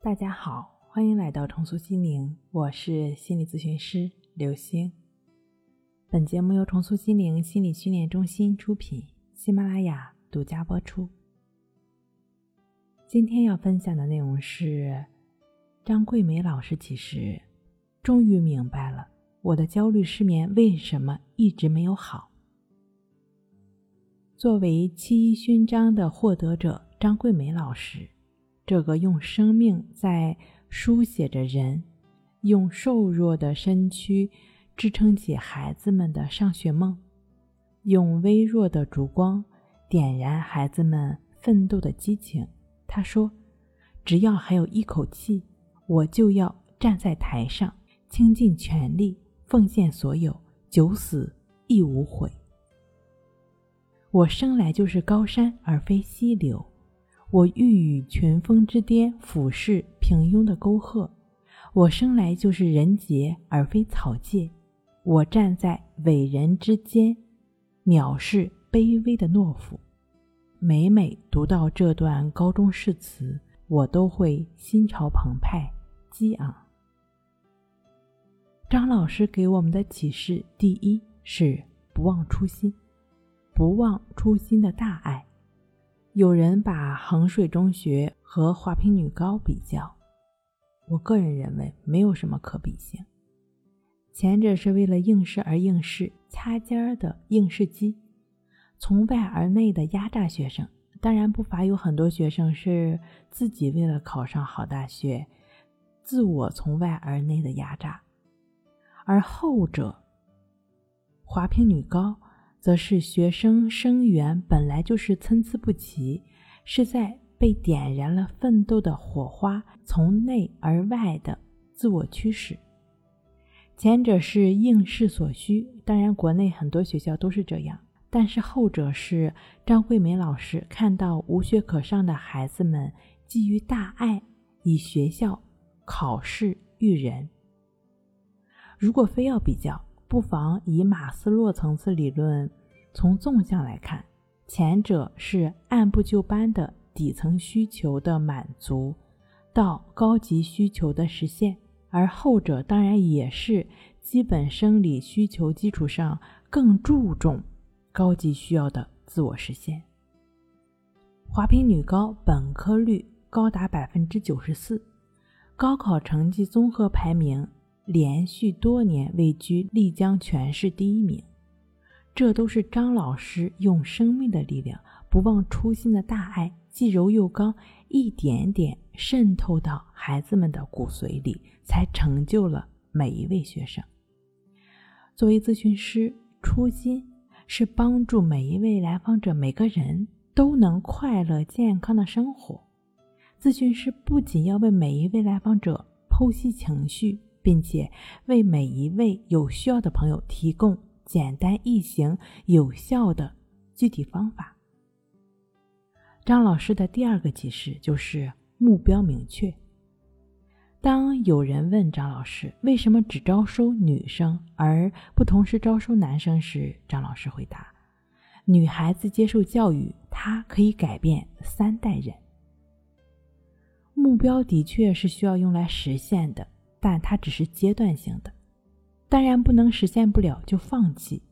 大家好，欢迎来到重塑心灵，我是心理咨询师刘星。本节目由重塑心灵心理训练中心出品，喜马拉雅独家播出。今天要分享的内容是张桂梅老师其实：终于明白了我的焦虑失眠为什么一直没有好。作为七一勋章的获得者，张桂梅老师。这个用生命在书写着人，用瘦弱的身躯支撑起孩子们的上学梦，用微弱的烛光点燃孩子们奋斗的激情。他说：“只要还有一口气，我就要站在台上，倾尽全力，奉献所有，九死亦无悔。我生来就是高山，而非溪流。”我欲与群峰之巅俯视平庸的沟壑，我生来就是人杰而非草芥。我站在伟人之间，藐视卑微的懦夫。每每读到这段高中誓词，我都会心潮澎湃、激昂。张老师给我们的启示：第一是不忘初心，不忘初心的大爱。有人把衡水中学和华坪女高比较，我个人认为没有什么可比性。前者是为了应试而应试，掐尖儿的应试机，从外而内的压榨学生。当然，不乏有很多学生是自己为了考上好大学，自我从外而内的压榨。而后者，华坪女高。则是学生生源本来就是参差不齐，是在被点燃了奋斗的火花，从内而外的自我驱使。前者是应试所需，当然国内很多学校都是这样，但是后者是张惠梅老师看到无学可上的孩子们，基于大爱，以学校考试育人。如果非要比较。不妨以马斯洛层次理论，从纵向来看，前者是按部就班的底层需求的满足，到高级需求的实现；而后者当然也是基本生理需求基础上更注重高级需要的自我实现。华坪女高本科率高达百分之九十四，高考成绩综合排名。连续多年位居丽江全市第一名，这都是张老师用生命的力量、不忘初心的大爱，既柔又刚，一点点渗透到孩子们的骨髓里，才成就了每一位学生。作为咨询师，初心是帮助每一位来访者，每个人都能快乐健康的生活。咨询师不仅要为每一位来访者剖析情绪。并且为每一位有需要的朋友提供简单易行、有效的具体方法。张老师的第二个启示就是目标明确。当有人问张老师为什么只招收女生而不同时招收男生时，张老师回答：“女孩子接受教育，她可以改变三代人。目标的确是需要用来实现的。”但它只是阶段性的，当然不能实现不了就放弃。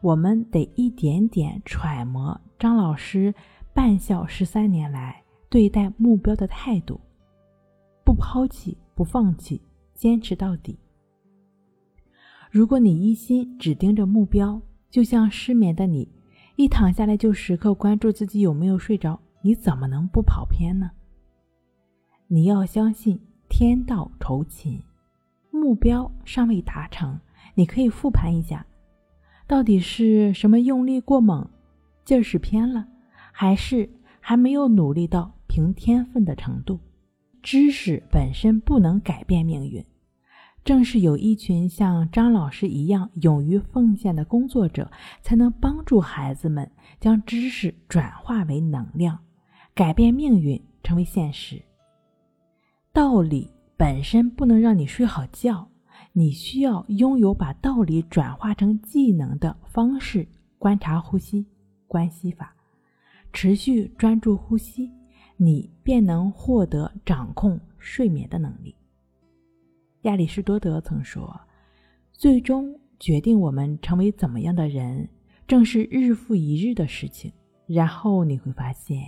我们得一点点揣摩张老师办校十三年来对待目标的态度：不抛弃，不放弃，坚持到底。如果你一心只盯着目标，就像失眠的你，一躺下来就时刻关注自己有没有睡着，你怎么能不跑偏呢？你要相信。天道酬勤，目标尚未达成，你可以复盘一下，到底是什么用力过猛，劲儿使偏了，还是还没有努力到凭天分的程度？知识本身不能改变命运，正是有一群像张老师一样勇于奉献的工作者，才能帮助孩子们将知识转化为能量，改变命运，成为现实。道理本身不能让你睡好觉，你需要拥有把道理转化成技能的方式。观察呼吸，关系法，持续专注呼吸，你便能获得掌控睡眠的能力。亚里士多德曾说：“最终决定我们成为怎么样的人，正是日复一日的事情。”然后你会发现，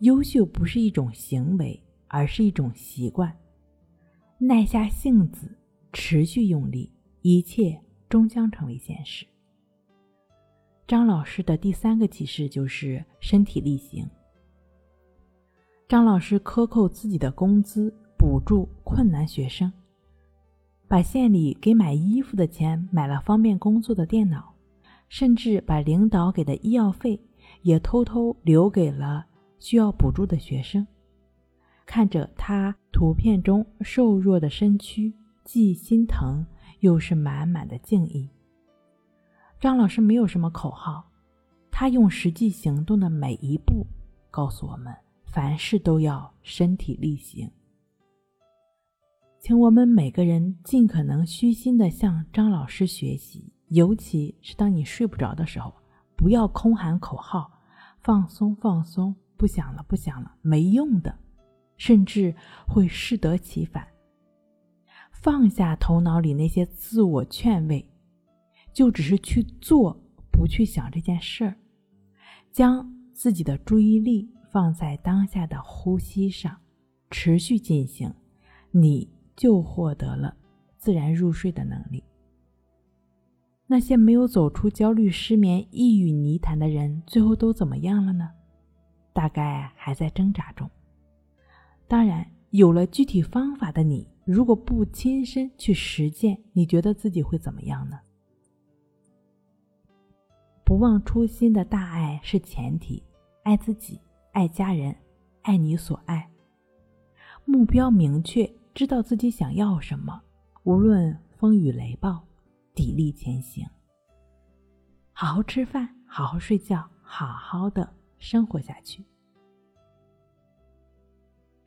优秀不是一种行为，而是一种习惯。耐下性子，持续用力，一切终将成为现实。张老师的第三个启示就是身体力行。张老师克扣自己的工资，补助困难学生，把县里给买衣服的钱买了方便工作的电脑，甚至把领导给的医药费。也偷偷留给了需要补助的学生。看着他图片中瘦弱的身躯，既心疼又是满满的敬意。张老师没有什么口号，他用实际行动的每一步告诉我们：凡事都要身体力行。请我们每个人尽可能虚心的向张老师学习，尤其是当你睡不着的时候。不要空喊口号，放松放松，不想了不想了，没用的，甚至会适得其反。放下头脑里那些自我劝慰，就只是去做，不去想这件事儿，将自己的注意力放在当下的呼吸上，持续进行，你就获得了自然入睡的能力。那些没有走出焦虑、失眠、抑郁泥潭的人，最后都怎么样了呢？大概还在挣扎中。当然，有了具体方法的你，如果不亲身去实践，你觉得自己会怎么样呢？不忘初心的大爱是前提，爱自己，爱家人，爱你所爱。目标明确，知道自己想要什么，无论风雨雷暴。砥砺前行，好好吃饭，好好睡觉，好好的生活下去。